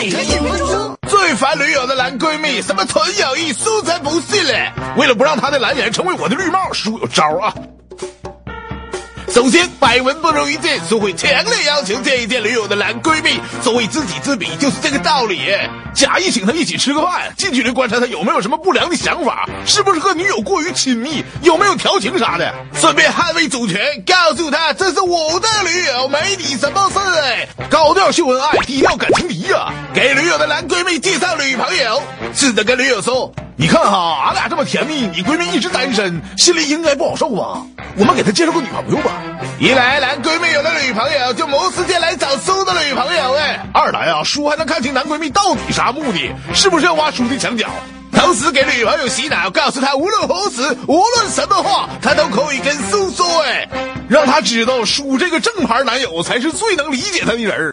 每天一分钟。最烦女友的男闺蜜，什么纯友谊，输才不信嘞！为了不让他的蓝脸成为我的绿帽，叔有招啊！首先，百闻不如一见，叔会强烈要求见一见女友的男闺蜜。所谓知己知彼，就是这个道理。假意请他一起吃个饭，近距离观察他有没有什么不良的想法，是不是和女友过于亲密，有没有调情啥的。顺便捍卫主权，告诉他这是我的女友，没你什么事。高调秀恩爱，低调感情敌呀！给女友的男闺蜜介绍女朋友，试着跟女友说：“你看哈，俺俩这么甜蜜，你闺蜜一直单身，心里应该不好受吧？我们给她介绍个女朋友吧。一来男闺蜜有了女朋友，就没时间来找苏的女朋友哎；二来啊，叔还能看清男闺蜜到底啥目的，是不是要挖叔的墙角？同时给女朋友洗脑，告诉她无论何时、无论什么话，她都可以跟苏说哎，让她知道叔这个正牌男友才是最能理解她的人儿。